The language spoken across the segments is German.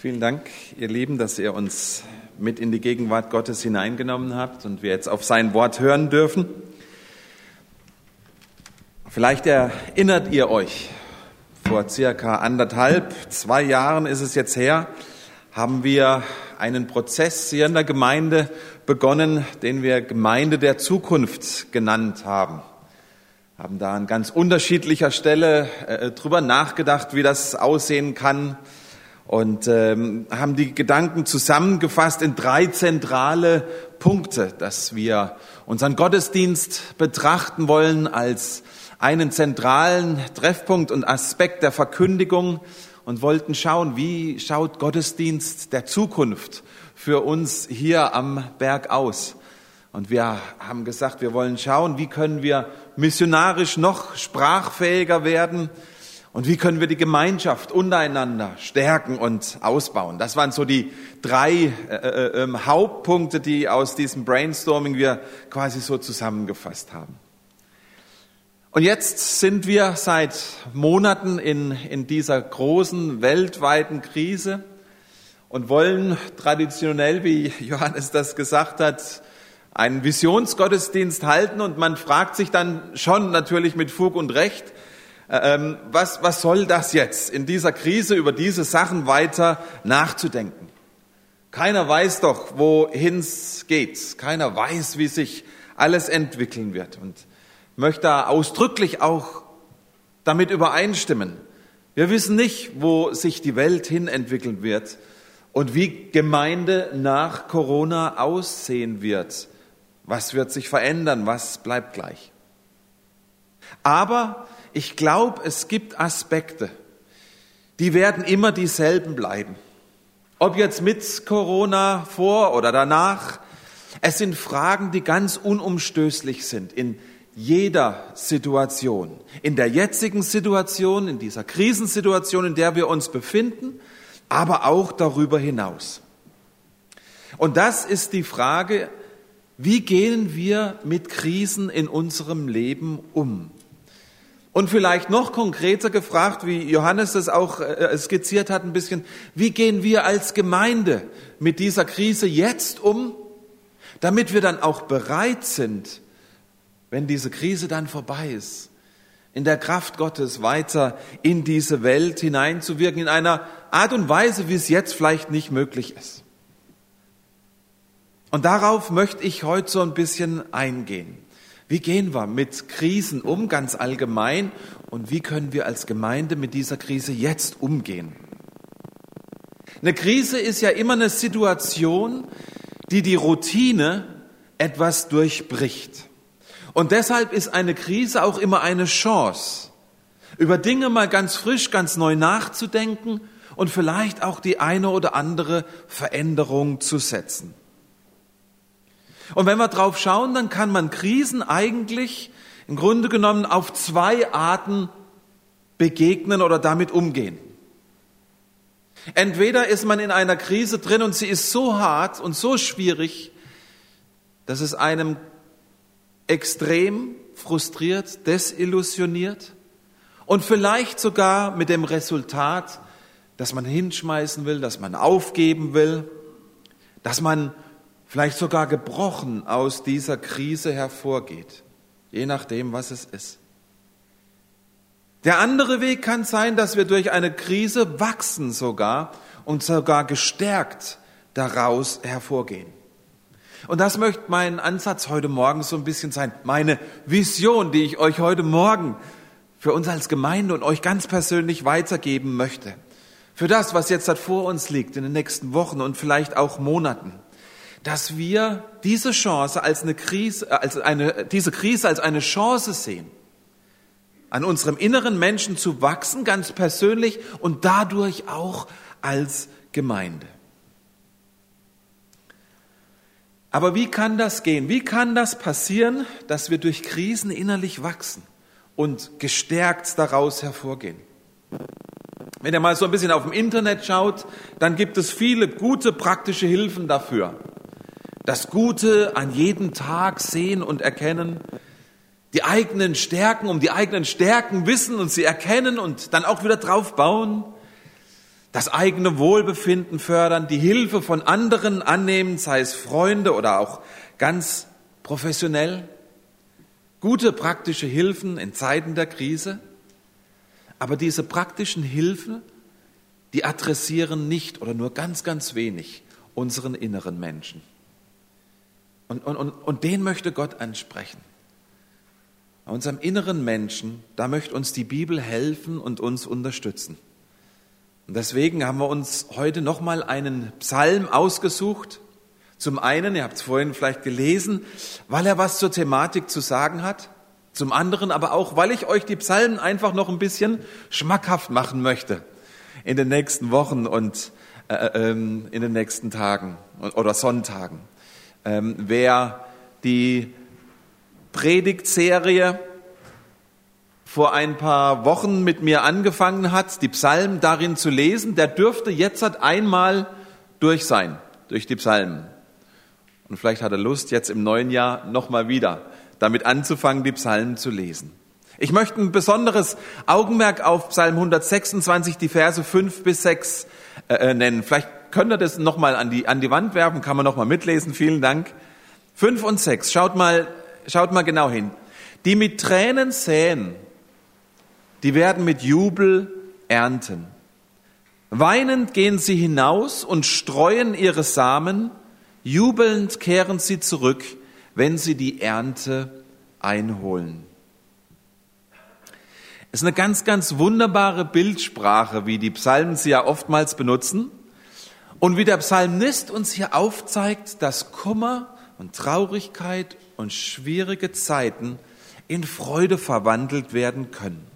Vielen Dank, ihr Lieben, dass ihr uns mit in die Gegenwart Gottes hineingenommen habt und wir jetzt auf sein Wort hören dürfen. Vielleicht erinnert ihr euch, vor circa anderthalb, zwei Jahren ist es jetzt her, haben wir einen Prozess hier in der Gemeinde begonnen, den wir Gemeinde der Zukunft genannt haben. Haben da an ganz unterschiedlicher Stelle äh, drüber nachgedacht, wie das aussehen kann und ähm, haben die Gedanken zusammengefasst in drei zentrale Punkte, dass wir unseren Gottesdienst betrachten wollen als einen zentralen Treffpunkt und Aspekt der Verkündigung und wollten schauen, wie schaut Gottesdienst der Zukunft für uns hier am Berg aus. Und wir haben gesagt, wir wollen schauen, wie können wir missionarisch noch sprachfähiger werden, und wie können wir die Gemeinschaft untereinander stärken und ausbauen? Das waren so die drei äh, äh, ähm, Hauptpunkte, die aus diesem Brainstorming wir quasi so zusammengefasst haben. Und jetzt sind wir seit Monaten in, in dieser großen weltweiten Krise und wollen traditionell, wie Johannes das gesagt hat, einen Visionsgottesdienst halten. Und man fragt sich dann schon natürlich mit Fug und Recht, ähm, was, was soll das jetzt, in dieser Krise über diese Sachen weiter nachzudenken? Keiner weiß doch, wohin es geht. Keiner weiß, wie sich alles entwickeln wird. Und möchte da ausdrücklich auch damit übereinstimmen. Wir wissen nicht, wo sich die Welt hin entwickeln wird und wie Gemeinde nach Corona aussehen wird. Was wird sich verändern? Was bleibt gleich? Aber ich glaube, es gibt Aspekte, die werden immer dieselben bleiben. Ob jetzt mit Corona vor oder danach, es sind Fragen, die ganz unumstößlich sind in jeder Situation. In der jetzigen Situation, in dieser Krisensituation, in der wir uns befinden, aber auch darüber hinaus. Und das ist die Frage, wie gehen wir mit Krisen in unserem Leben um? Und vielleicht noch konkreter gefragt, wie Johannes das auch äh, skizziert hat ein bisschen, wie gehen wir als Gemeinde mit dieser Krise jetzt um, damit wir dann auch bereit sind, wenn diese Krise dann vorbei ist, in der Kraft Gottes weiter in diese Welt hineinzuwirken, in einer Art und Weise, wie es jetzt vielleicht nicht möglich ist. Und darauf möchte ich heute so ein bisschen eingehen. Wie gehen wir mit Krisen um, ganz allgemein? Und wie können wir als Gemeinde mit dieser Krise jetzt umgehen? Eine Krise ist ja immer eine Situation, die die Routine etwas durchbricht. Und deshalb ist eine Krise auch immer eine Chance, über Dinge mal ganz frisch, ganz neu nachzudenken und vielleicht auch die eine oder andere Veränderung zu setzen. Und wenn wir drauf schauen, dann kann man Krisen eigentlich im Grunde genommen auf zwei Arten begegnen oder damit umgehen. Entweder ist man in einer Krise drin und sie ist so hart und so schwierig, dass es einem extrem frustriert, desillusioniert und vielleicht sogar mit dem Resultat, dass man hinschmeißen will, dass man aufgeben will, dass man vielleicht sogar gebrochen aus dieser Krise hervorgeht, je nachdem, was es ist. Der andere Weg kann sein, dass wir durch eine Krise wachsen sogar und sogar gestärkt daraus hervorgehen. Und das möchte mein Ansatz heute Morgen so ein bisschen sein, meine Vision, die ich euch heute Morgen für uns als Gemeinde und euch ganz persönlich weitergeben möchte. Für das, was jetzt vor uns liegt in den nächsten Wochen und vielleicht auch Monaten dass wir diese Chance als eine Krise, als eine, diese Krise als eine Chance sehen, an unserem inneren Menschen zu wachsen, ganz persönlich und dadurch auch als Gemeinde. Aber wie kann das gehen? Wie kann das passieren, dass wir durch Krisen innerlich wachsen und gestärkt daraus hervorgehen? Wenn ihr mal so ein bisschen auf dem Internet schaut, dann gibt es viele gute praktische Hilfen dafür das Gute an jedem Tag sehen und erkennen, die eigenen Stärken, um die eigenen Stärken wissen und sie erkennen und dann auch wieder drauf bauen. das eigene Wohlbefinden fördern, die Hilfe von anderen annehmen, sei es Freunde oder auch ganz professionell, gute praktische Hilfen in Zeiten der Krise. Aber diese praktischen Hilfen, die adressieren nicht oder nur ganz, ganz wenig unseren inneren Menschen. Und, und, und, und den möchte Gott ansprechen. Unserem inneren Menschen, da möchte uns die Bibel helfen und uns unterstützen. Und deswegen haben wir uns heute nochmal einen Psalm ausgesucht. Zum einen, ihr habt es vorhin vielleicht gelesen, weil er was zur Thematik zu sagen hat. Zum anderen aber auch, weil ich euch die Psalmen einfach noch ein bisschen schmackhaft machen möchte in den nächsten Wochen und äh, äh ähm, in den nächsten Tagen oder Sonntagen. Ähm, wer die Predigtserie vor ein paar Wochen mit mir angefangen hat, die Psalmen darin zu lesen, der dürfte jetzt einmal durch sein, durch die Psalmen. Und vielleicht hat er Lust, jetzt im neuen Jahr nochmal wieder damit anzufangen, die Psalmen zu lesen. Ich möchte ein besonderes Augenmerk auf Psalm 126, die Verse 5 bis 6 äh, äh, nennen. Vielleicht könnt ihr das nochmal an die, an die Wand werfen, kann man nochmal mitlesen, vielen Dank. 5 und 6, schaut mal, schaut mal genau hin. Die mit Tränen säen, die werden mit Jubel ernten. Weinend gehen sie hinaus und streuen ihre Samen, jubelnd kehren sie zurück, wenn sie die Ernte einholen. Es ist eine ganz, ganz wunderbare Bildsprache, wie die Psalmen sie ja oftmals benutzen. Und wie der Psalmist uns hier aufzeigt, dass Kummer und Traurigkeit und schwierige Zeiten in Freude verwandelt werden können.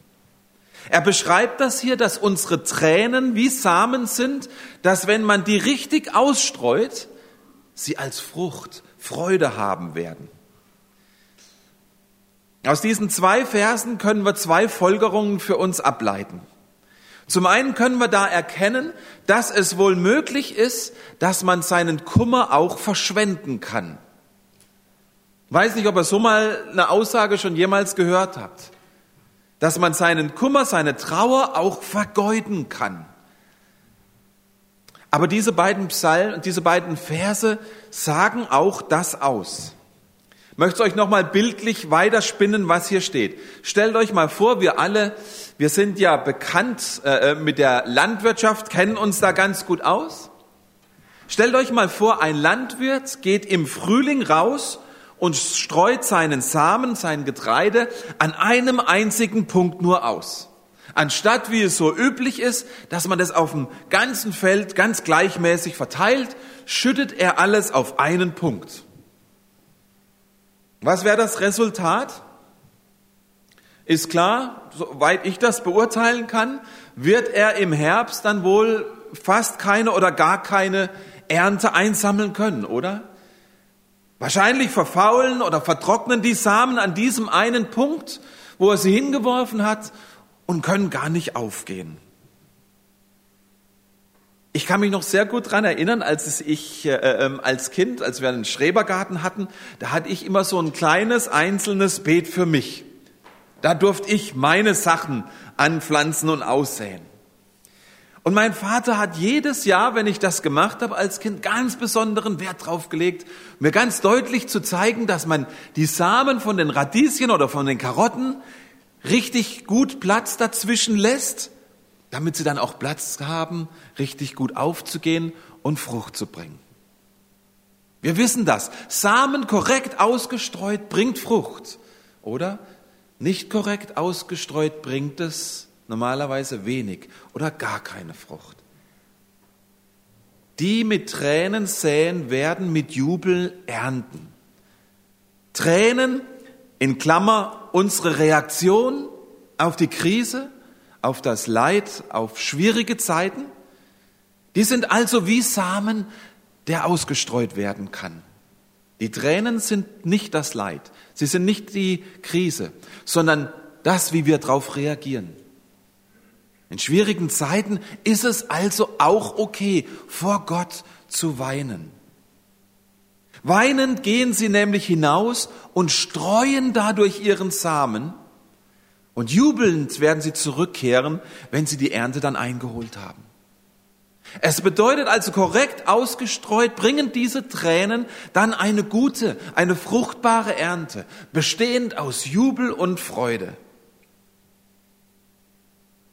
Er beschreibt das hier, dass unsere Tränen wie Samen sind, dass wenn man die richtig ausstreut, sie als Frucht Freude haben werden. Aus diesen zwei Versen können wir zwei Folgerungen für uns ableiten. Zum einen können wir da erkennen, dass es wohl möglich ist, dass man seinen Kummer auch verschwenden kann. Weiß nicht, ob ihr so mal eine Aussage schon jemals gehört habt, dass man seinen Kummer, seine Trauer auch vergeuden kann. Aber diese beiden Psalmen, diese beiden Verse sagen auch das aus. Ich möchte euch nochmal bildlich weiterspinnen, was hier steht. Stellt euch mal vor, wir alle, wir sind ja bekannt äh, äh, mit der Landwirtschaft, kennen uns da ganz gut aus. Stellt euch mal vor, ein Landwirt geht im Frühling raus und streut seinen Samen, sein Getreide an einem einzigen Punkt nur aus. Anstatt, wie es so üblich ist, dass man das auf dem ganzen Feld ganz gleichmäßig verteilt, schüttet er alles auf einen Punkt. Was wäre das Resultat? Ist klar, soweit ich das beurteilen kann, wird er im Herbst dann wohl fast keine oder gar keine Ernte einsammeln können, oder? Wahrscheinlich verfaulen oder vertrocknen die Samen an diesem einen Punkt, wo er sie hingeworfen hat und können gar nicht aufgehen. Ich kann mich noch sehr gut dran erinnern, als ich äh, ähm, als Kind, als wir einen Schrebergarten hatten, da hatte ich immer so ein kleines einzelnes Beet für mich. Da durfte ich meine Sachen anpflanzen und aussäen. Und mein Vater hat jedes Jahr, wenn ich das gemacht habe als Kind, ganz besonderen Wert drauf gelegt, mir ganz deutlich zu zeigen, dass man die Samen von den Radieschen oder von den Karotten richtig gut Platz dazwischen lässt damit sie dann auch Platz haben, richtig gut aufzugehen und Frucht zu bringen. Wir wissen das. Samen korrekt ausgestreut bringt Frucht, oder? Nicht korrekt ausgestreut bringt es normalerweise wenig oder gar keine Frucht. Die mit Tränen säen, werden mit Jubel ernten. Tränen, in Klammer, unsere Reaktion auf die Krise, auf das Leid, auf schwierige Zeiten. Die sind also wie Samen, der ausgestreut werden kann. Die Tränen sind nicht das Leid, sie sind nicht die Krise, sondern das, wie wir darauf reagieren. In schwierigen Zeiten ist es also auch okay, vor Gott zu weinen. Weinend gehen sie nämlich hinaus und streuen dadurch ihren Samen und jubelnd werden sie zurückkehren, wenn sie die Ernte dann eingeholt haben. Es bedeutet also korrekt ausgestreut, bringen diese Tränen dann eine gute, eine fruchtbare Ernte, bestehend aus Jubel und Freude.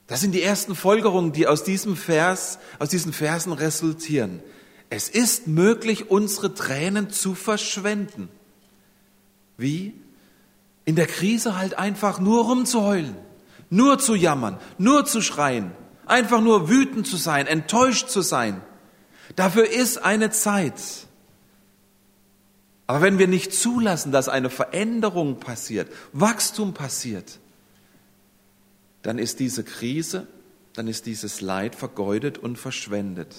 Das sind die ersten Folgerungen, die aus diesem Vers, aus diesen Versen resultieren. Es ist möglich, unsere Tränen zu verschwenden. Wie? In der Krise halt einfach nur rumzuheulen, nur zu jammern, nur zu schreien, einfach nur wütend zu sein, enttäuscht zu sein. Dafür ist eine Zeit. Aber wenn wir nicht zulassen, dass eine Veränderung passiert, Wachstum passiert, dann ist diese Krise, dann ist dieses Leid vergeudet und verschwendet.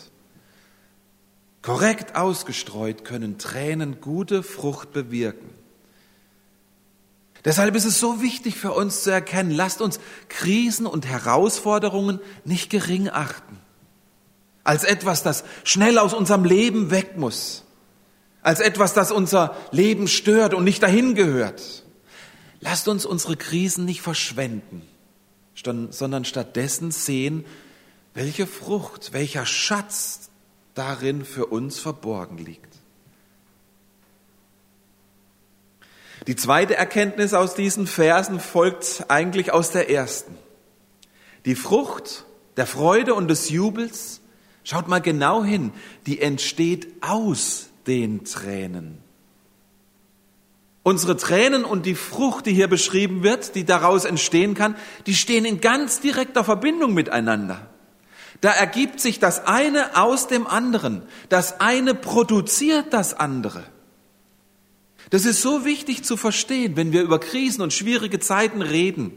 Korrekt ausgestreut können Tränen gute Frucht bewirken. Deshalb ist es so wichtig für uns zu erkennen, lasst uns Krisen und Herausforderungen nicht gering achten. Als etwas, das schnell aus unserem Leben weg muss. Als etwas, das unser Leben stört und nicht dahin gehört. Lasst uns unsere Krisen nicht verschwenden, sondern stattdessen sehen, welche Frucht, welcher Schatz darin für uns verborgen liegt. Die zweite Erkenntnis aus diesen Versen folgt eigentlich aus der ersten. Die Frucht der Freude und des Jubels, schaut mal genau hin, die entsteht aus den Tränen. Unsere Tränen und die Frucht, die hier beschrieben wird, die daraus entstehen kann, die stehen in ganz direkter Verbindung miteinander. Da ergibt sich das eine aus dem anderen. Das eine produziert das andere. Das ist so wichtig zu verstehen, wenn wir über Krisen und schwierige Zeiten reden.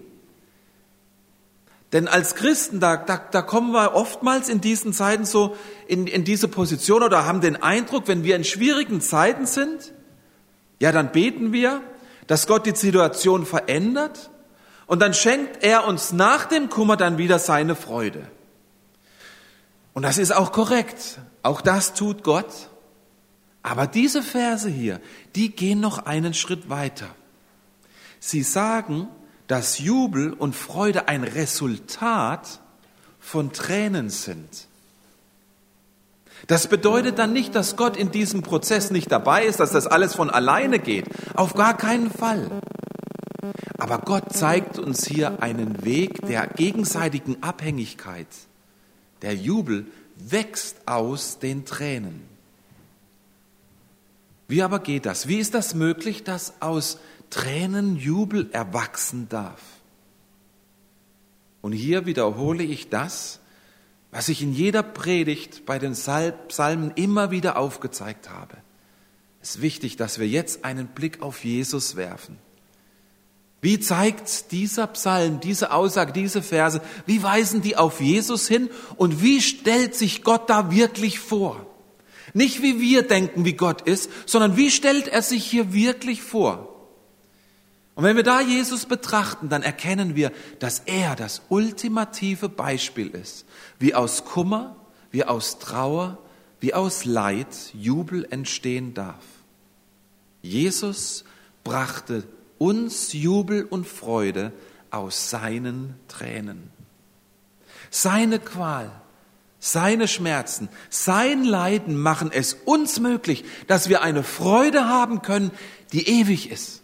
Denn als Christen, da, da, da kommen wir oftmals in diesen Zeiten so in, in diese Position oder haben den Eindruck, wenn wir in schwierigen Zeiten sind, ja, dann beten wir, dass Gott die Situation verändert und dann schenkt er uns nach dem Kummer dann wieder seine Freude. Und das ist auch korrekt. Auch das tut Gott. Aber diese Verse hier, die gehen noch einen Schritt weiter. Sie sagen, dass Jubel und Freude ein Resultat von Tränen sind. Das bedeutet dann nicht, dass Gott in diesem Prozess nicht dabei ist, dass das alles von alleine geht. Auf gar keinen Fall. Aber Gott zeigt uns hier einen Weg der gegenseitigen Abhängigkeit. Der Jubel wächst aus den Tränen. Wie aber geht das? Wie ist das möglich, dass aus Tränen Jubel erwachsen darf? Und hier wiederhole ich das, was ich in jeder Predigt bei den Psalmen immer wieder aufgezeigt habe. Es ist wichtig, dass wir jetzt einen Blick auf Jesus werfen. Wie zeigt dieser Psalm, diese Aussage, diese Verse, wie weisen die auf Jesus hin und wie stellt sich Gott da wirklich vor? Nicht wie wir denken, wie Gott ist, sondern wie stellt er sich hier wirklich vor? Und wenn wir da Jesus betrachten, dann erkennen wir, dass er das ultimative Beispiel ist, wie aus Kummer, wie aus Trauer, wie aus Leid Jubel entstehen darf. Jesus brachte uns Jubel und Freude aus seinen Tränen. Seine Qual, seine Schmerzen, sein Leiden machen es uns möglich, dass wir eine Freude haben können, die ewig ist,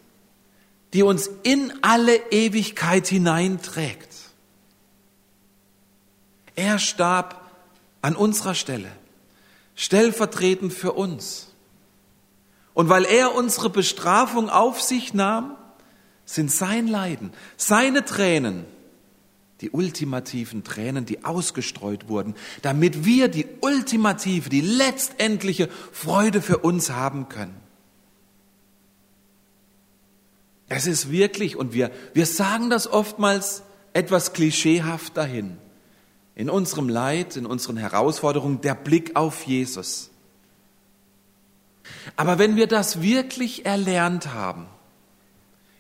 die uns in alle Ewigkeit hineinträgt. Er starb an unserer Stelle, stellvertretend für uns. Und weil er unsere Bestrafung auf sich nahm, sind sein Leiden, seine Tränen, die ultimativen Tränen, die ausgestreut wurden, damit wir die ultimative, die letztendliche Freude für uns haben können. Es ist wirklich, und wir, wir sagen das oftmals etwas klischeehaft dahin, in unserem Leid, in unseren Herausforderungen, der Blick auf Jesus. Aber wenn wir das wirklich erlernt haben,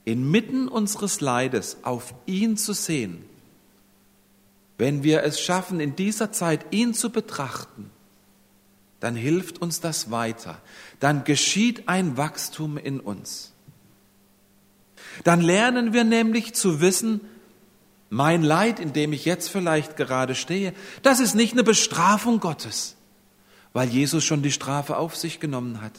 inmitten unseres Leides auf ihn zu sehen, wenn wir es schaffen, in dieser Zeit ihn zu betrachten, dann hilft uns das weiter. Dann geschieht ein Wachstum in uns. Dann lernen wir nämlich zu wissen, Mein Leid, in dem ich jetzt vielleicht gerade stehe, das ist nicht eine Bestrafung Gottes, weil Jesus schon die Strafe auf sich genommen hat.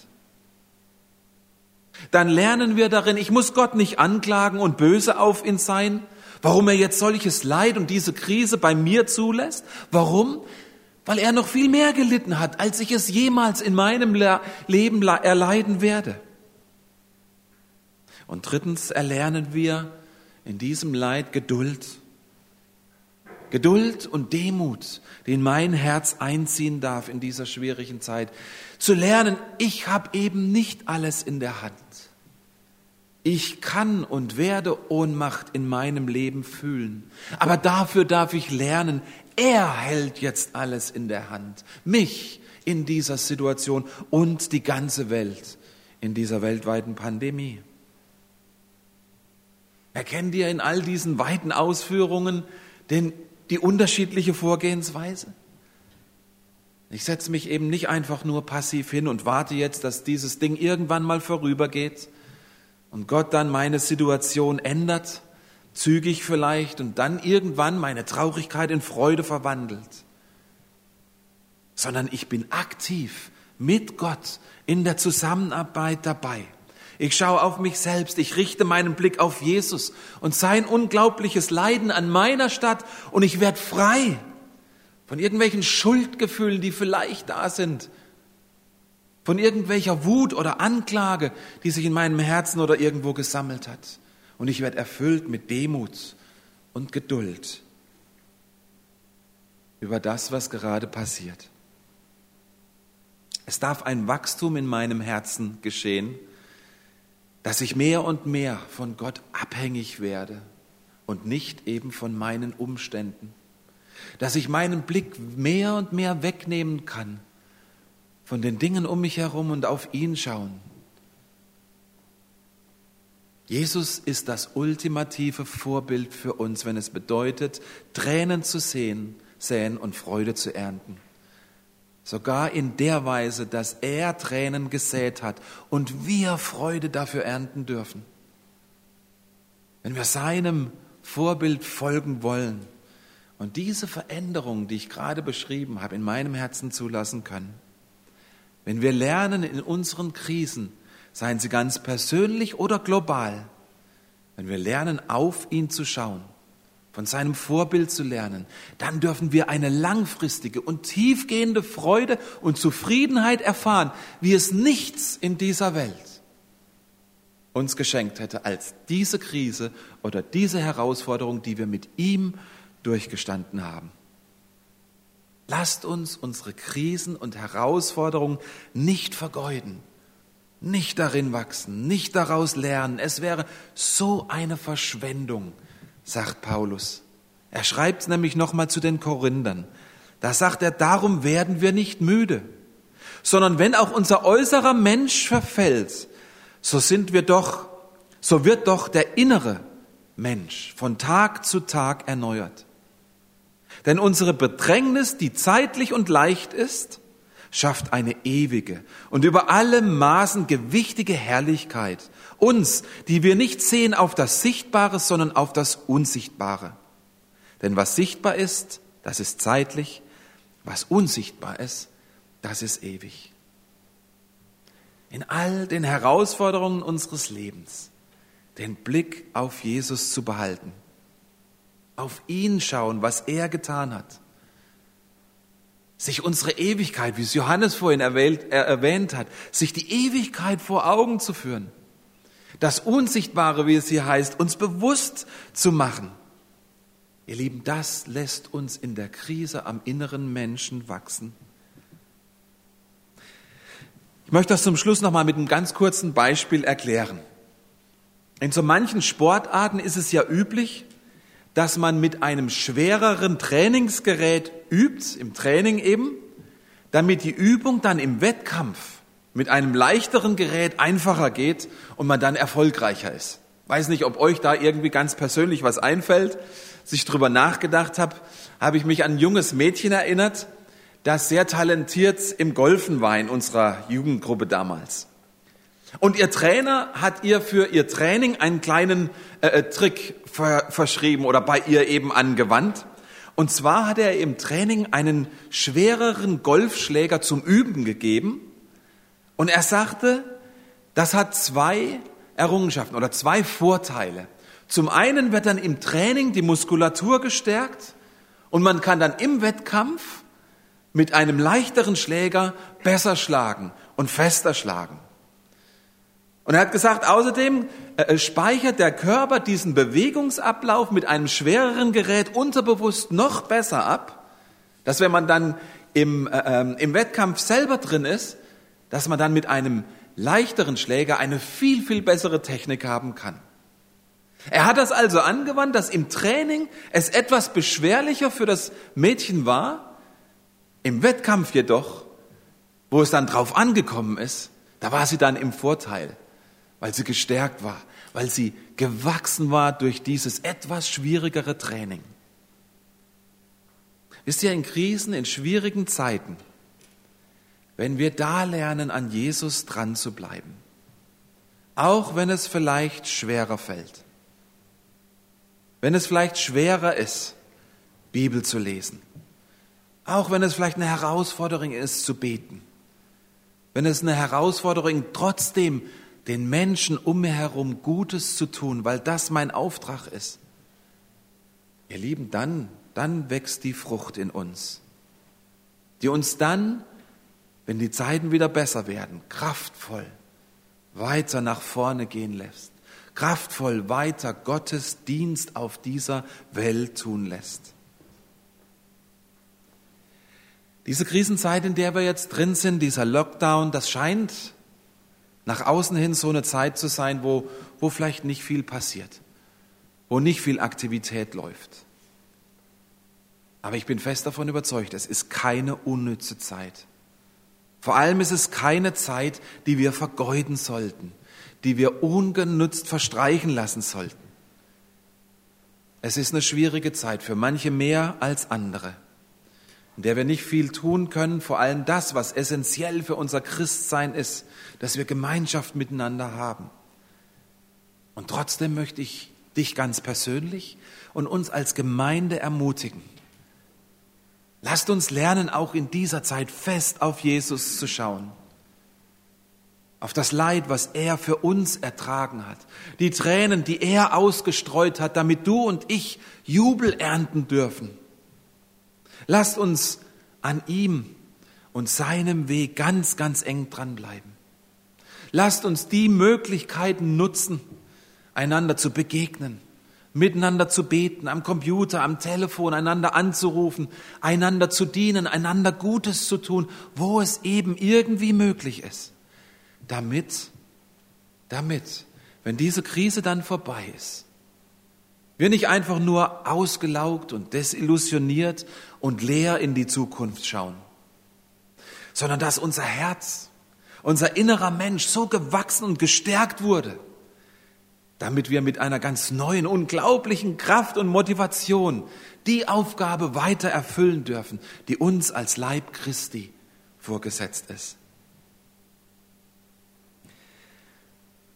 Dann lernen wir darin, ich muss Gott nicht anklagen und böse auf ihn sein, warum er jetzt solches Leid und diese Krise bei mir zulässt. Warum? Weil er noch viel mehr gelitten hat, als ich es jemals in meinem Leben erleiden werde. Und drittens erlernen wir in diesem Leid Geduld. Geduld und Demut, die in mein Herz einziehen darf in dieser schwierigen Zeit. Zu lernen, ich habe eben nicht alles in der Hand. Ich kann und werde Ohnmacht in meinem Leben fühlen. Aber dafür darf ich lernen, er hält jetzt alles in der Hand. Mich in dieser Situation und die ganze Welt in dieser weltweiten Pandemie. Erkennt ihr in all diesen weiten Ausführungen den, die unterschiedliche Vorgehensweise? Ich setze mich eben nicht einfach nur passiv hin und warte jetzt, dass dieses Ding irgendwann mal vorübergeht und Gott dann meine Situation ändert, zügig vielleicht, und dann irgendwann meine Traurigkeit in Freude verwandelt, sondern ich bin aktiv mit Gott in der Zusammenarbeit dabei. Ich schaue auf mich selbst, ich richte meinen Blick auf Jesus und sein unglaubliches Leiden an meiner Stadt und ich werde frei von irgendwelchen Schuldgefühlen, die vielleicht da sind, von irgendwelcher Wut oder Anklage, die sich in meinem Herzen oder irgendwo gesammelt hat. Und ich werde erfüllt mit Demut und Geduld über das, was gerade passiert. Es darf ein Wachstum in meinem Herzen geschehen, dass ich mehr und mehr von Gott abhängig werde und nicht eben von meinen Umständen. Dass ich meinen Blick mehr und mehr wegnehmen kann von den Dingen um mich herum und auf ihn schauen. Jesus ist das ultimative Vorbild für uns, wenn es bedeutet, Tränen zu sehen, säen und Freude zu ernten. Sogar in der Weise, dass er Tränen gesät hat und wir Freude dafür ernten dürfen. Wenn wir seinem Vorbild folgen wollen und diese Veränderung, die ich gerade beschrieben habe, in meinem Herzen zulassen können, wenn wir lernen in unseren Krisen, seien sie ganz persönlich oder global, wenn wir lernen, auf ihn zu schauen, von seinem Vorbild zu lernen, dann dürfen wir eine langfristige und tiefgehende Freude und Zufriedenheit erfahren, wie es nichts in dieser Welt uns geschenkt hätte als diese Krise oder diese Herausforderung, die wir mit ihm durchgestanden haben. Lasst uns unsere Krisen und Herausforderungen nicht vergeuden, nicht darin wachsen, nicht daraus lernen. Es wäre so eine Verschwendung, sagt Paulus. Er schreibt nämlich nochmal zu den Korinthern. Da sagt er, darum werden wir nicht müde, sondern wenn auch unser äußerer Mensch verfällt, so sind wir doch, so wird doch der innere Mensch von Tag zu Tag erneuert. Denn unsere Bedrängnis, die zeitlich und leicht ist, schafft eine ewige und über alle Maßen gewichtige Herrlichkeit. Uns, die wir nicht sehen auf das Sichtbare, sondern auf das Unsichtbare. Denn was sichtbar ist, das ist zeitlich, was unsichtbar ist, das ist ewig. In all den Herausforderungen unseres Lebens den Blick auf Jesus zu behalten, auf ihn schauen, was er getan hat sich unsere Ewigkeit, wie es Johannes vorhin erwähnt, äh, hat, sich die Ewigkeit vor Augen zu führen. Das Unsichtbare, wie es hier heißt, uns bewusst zu machen. Ihr Lieben, das lässt uns in der Krise am inneren Menschen wachsen. Ich möchte das zum Schluss noch mal mit einem ganz kurzen Beispiel erklären. In so manchen Sportarten ist es ja üblich, dass man mit einem schwereren Trainingsgerät übt, im Training eben, damit die Übung dann im Wettkampf mit einem leichteren Gerät einfacher geht und man dann erfolgreicher ist. Weiß nicht, ob euch da irgendwie ganz persönlich was einfällt. Als ich drüber nachgedacht habe, habe ich mich an ein junges Mädchen erinnert, das sehr talentiert im Golfen war in unserer Jugendgruppe damals. Und ihr Trainer hat ihr für ihr Training einen kleinen äh, äh, Trick ver verschrieben oder bei ihr eben angewandt. Und zwar hat er im Training einen schwereren Golfschläger zum Üben gegeben. Und er sagte, das hat zwei Errungenschaften oder zwei Vorteile. Zum einen wird dann im Training die Muskulatur gestärkt und man kann dann im Wettkampf mit einem leichteren Schläger besser schlagen und fester schlagen. Und er hat gesagt, außerdem äh, speichert der Körper diesen Bewegungsablauf mit einem schwereren Gerät unterbewusst noch besser ab, dass wenn man dann im, äh, ähm, im Wettkampf selber drin ist, dass man dann mit einem leichteren Schläger eine viel, viel bessere Technik haben kann. Er hat das also angewandt, dass im Training es etwas beschwerlicher für das Mädchen war, im Wettkampf jedoch, wo es dann drauf angekommen ist, da war sie dann im Vorteil weil sie gestärkt war, weil sie gewachsen war durch dieses etwas schwierigere Training. Wisst ihr, in Krisen, in schwierigen Zeiten, wenn wir da lernen, an Jesus dran zu bleiben, auch wenn es vielleicht schwerer fällt, wenn es vielleicht schwerer ist, Bibel zu lesen, auch wenn es vielleicht eine Herausforderung ist, zu beten, wenn es eine Herausforderung trotzdem den Menschen um mir herum Gutes zu tun, weil das mein Auftrag ist. Ihr Lieben, dann, dann wächst die Frucht in uns, die uns dann, wenn die Zeiten wieder besser werden, kraftvoll weiter nach vorne gehen lässt, kraftvoll weiter Gottes Dienst auf dieser Welt tun lässt. Diese Krisenzeit, in der wir jetzt drin sind, dieser Lockdown, das scheint nach außen hin so eine Zeit zu sein, wo, wo vielleicht nicht viel passiert, wo nicht viel Aktivität läuft. Aber ich bin fest davon überzeugt, es ist keine unnütze Zeit. Vor allem ist es keine Zeit, die wir vergeuden sollten, die wir ungenutzt verstreichen lassen sollten. Es ist eine schwierige Zeit, für manche mehr als andere in der wir nicht viel tun können, vor allem das, was essentiell für unser Christsein ist, dass wir Gemeinschaft miteinander haben. Und trotzdem möchte ich dich ganz persönlich und uns als Gemeinde ermutigen. Lasst uns lernen, auch in dieser Zeit fest auf Jesus zu schauen. Auf das Leid, was er für uns ertragen hat. Die Tränen, die er ausgestreut hat, damit du und ich Jubel ernten dürfen. Lasst uns an ihm und seinem Weg ganz, ganz eng dranbleiben. Lasst uns die Möglichkeiten nutzen, einander zu begegnen, miteinander zu beten, am Computer, am Telefon, einander anzurufen, einander zu dienen, einander Gutes zu tun, wo es eben irgendwie möglich ist. Damit, damit, wenn diese Krise dann vorbei ist, wir nicht einfach nur ausgelaugt und desillusioniert und leer in die Zukunft schauen, sondern dass unser Herz, unser innerer Mensch so gewachsen und gestärkt wurde, damit wir mit einer ganz neuen, unglaublichen Kraft und Motivation die Aufgabe weiter erfüllen dürfen, die uns als Leib Christi vorgesetzt ist.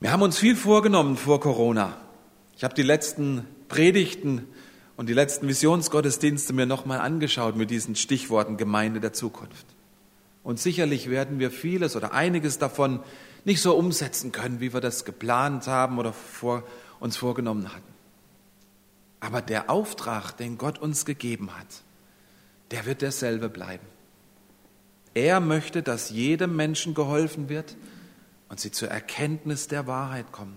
Wir haben uns viel vorgenommen vor Corona. Ich habe die letzten Predigten und die letzten Visionsgottesdienste mir nochmal angeschaut mit diesen Stichworten Gemeinde der Zukunft. Und sicherlich werden wir vieles oder einiges davon nicht so umsetzen können, wie wir das geplant haben oder vor, uns vorgenommen hatten. Aber der Auftrag, den Gott uns gegeben hat, der wird derselbe bleiben. Er möchte, dass jedem Menschen geholfen wird und sie zur Erkenntnis der Wahrheit kommen.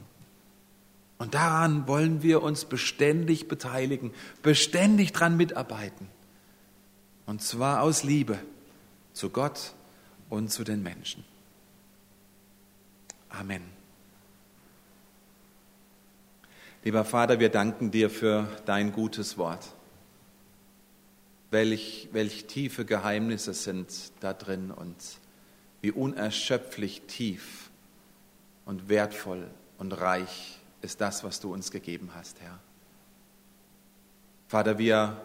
Und daran wollen wir uns beständig beteiligen, beständig dran mitarbeiten. Und zwar aus Liebe zu Gott und zu den Menschen. Amen. Lieber Vater, wir danken dir für dein gutes Wort. Welch, welch tiefe Geheimnisse sind da drin und wie unerschöpflich tief und wertvoll und reich ist das, was du uns gegeben hast, Herr. Vater, wir,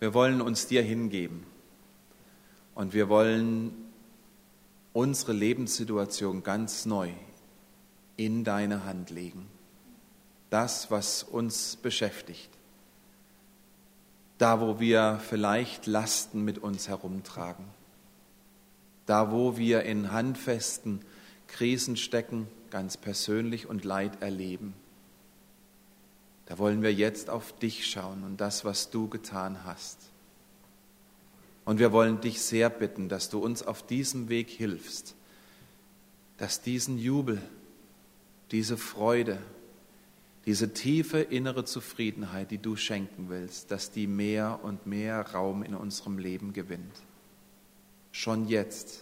wir wollen uns dir hingeben und wir wollen unsere Lebenssituation ganz neu in deine Hand legen. Das, was uns beschäftigt. Da, wo wir vielleicht Lasten mit uns herumtragen. Da, wo wir in handfesten Krisen stecken, ganz persönlich und Leid erleben. Da wollen wir jetzt auf dich schauen und das, was du getan hast. Und wir wollen dich sehr bitten, dass du uns auf diesem Weg hilfst, dass diesen Jubel, diese Freude, diese tiefe innere Zufriedenheit, die du schenken willst, dass die mehr und mehr Raum in unserem Leben gewinnt. Schon jetzt,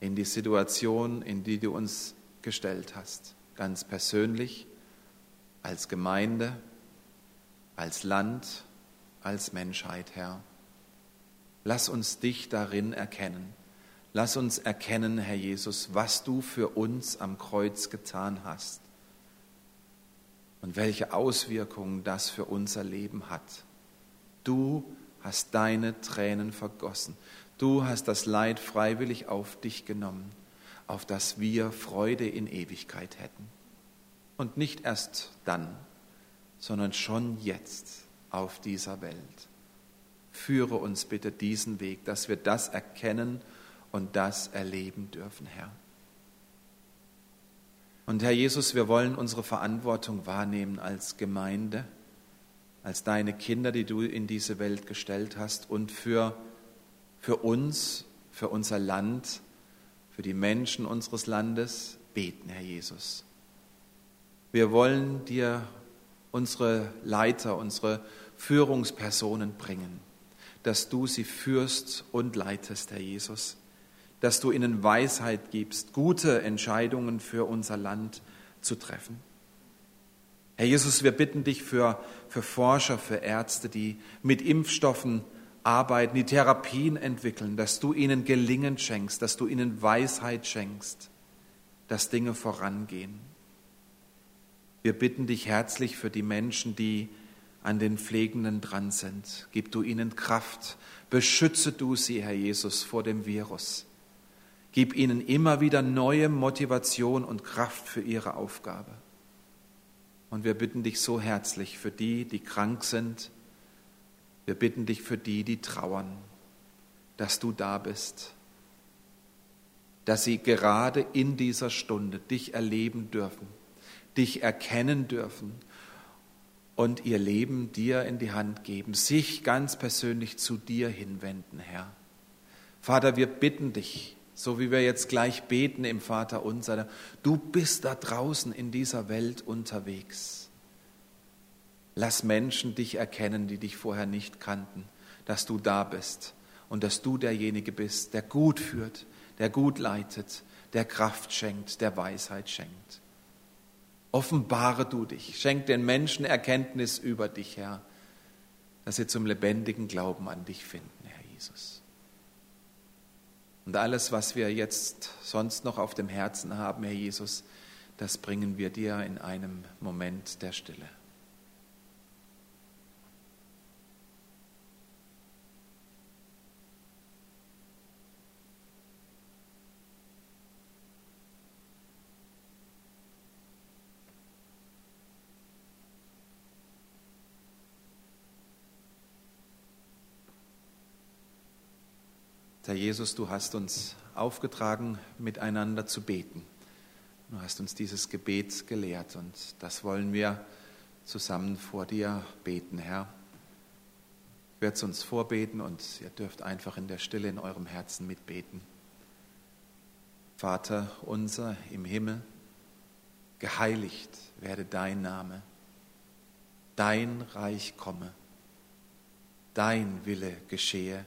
in die Situation, in die du uns gestellt hast, ganz persönlich, als Gemeinde, als Land, als Menschheit, Herr. Lass uns dich darin erkennen. Lass uns erkennen, Herr Jesus, was du für uns am Kreuz getan hast und welche Auswirkungen das für unser Leben hat. Du hast deine Tränen vergossen. Du hast das Leid freiwillig auf dich genommen, auf das wir Freude in Ewigkeit hätten. Und nicht erst dann, sondern schon jetzt auf dieser Welt. Führe uns bitte diesen Weg, dass wir das erkennen und das erleben dürfen, Herr. Und Herr Jesus, wir wollen unsere Verantwortung wahrnehmen als Gemeinde, als deine Kinder, die du in diese Welt gestellt hast und für, für uns, für unser Land, für die Menschen unseres Landes beten, Herr Jesus. Wir wollen dir unsere Leiter, unsere Führungspersonen bringen dass du sie führst und leitest, Herr Jesus, dass du ihnen Weisheit gibst, gute Entscheidungen für unser Land zu treffen. Herr Jesus, wir bitten dich für, für Forscher, für Ärzte, die mit Impfstoffen arbeiten, die Therapien entwickeln, dass du ihnen Gelingen schenkst, dass du ihnen Weisheit schenkst, dass Dinge vorangehen. Wir bitten dich herzlich für die Menschen, die an den Pflegenden dran sind. Gib du ihnen Kraft. Beschütze du sie, Herr Jesus, vor dem Virus. Gib ihnen immer wieder neue Motivation und Kraft für ihre Aufgabe. Und wir bitten dich so herzlich für die, die krank sind. Wir bitten dich für die, die trauern, dass du da bist, dass sie gerade in dieser Stunde dich erleben dürfen, dich erkennen dürfen und ihr Leben dir in die Hand geben, sich ganz persönlich zu dir hinwenden, Herr. Vater, wir bitten dich, so wie wir jetzt gleich beten im Vater unser, du bist da draußen in dieser Welt unterwegs. Lass Menschen dich erkennen, die dich vorher nicht kannten, dass du da bist und dass du derjenige bist, der gut führt, der gut leitet, der Kraft schenkt, der Weisheit schenkt. Offenbare du dich, schenk den Menschen Erkenntnis über dich, Herr, dass sie zum lebendigen Glauben an dich finden, Herr Jesus. Und alles, was wir jetzt sonst noch auf dem Herzen haben, Herr Jesus, das bringen wir dir in einem Moment der Stille. Herr Jesus, du hast uns aufgetragen, miteinander zu beten. Du hast uns dieses Gebet gelehrt und das wollen wir zusammen vor dir beten, Herr. Werde es uns vorbeten und ihr dürft einfach in der Stille in eurem Herzen mitbeten. Vater unser im Himmel, geheiligt werde dein Name, dein Reich komme, dein Wille geschehe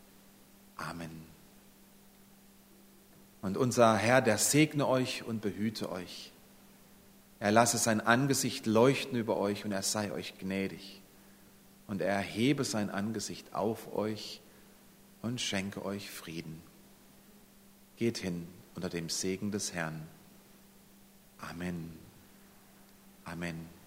Amen. Und unser Herr, der segne euch und behüte euch. Er lasse sein Angesicht leuchten über euch und er sei euch gnädig. Und er erhebe sein Angesicht auf euch und schenke euch Frieden. Geht hin unter dem Segen des Herrn. Amen. Amen.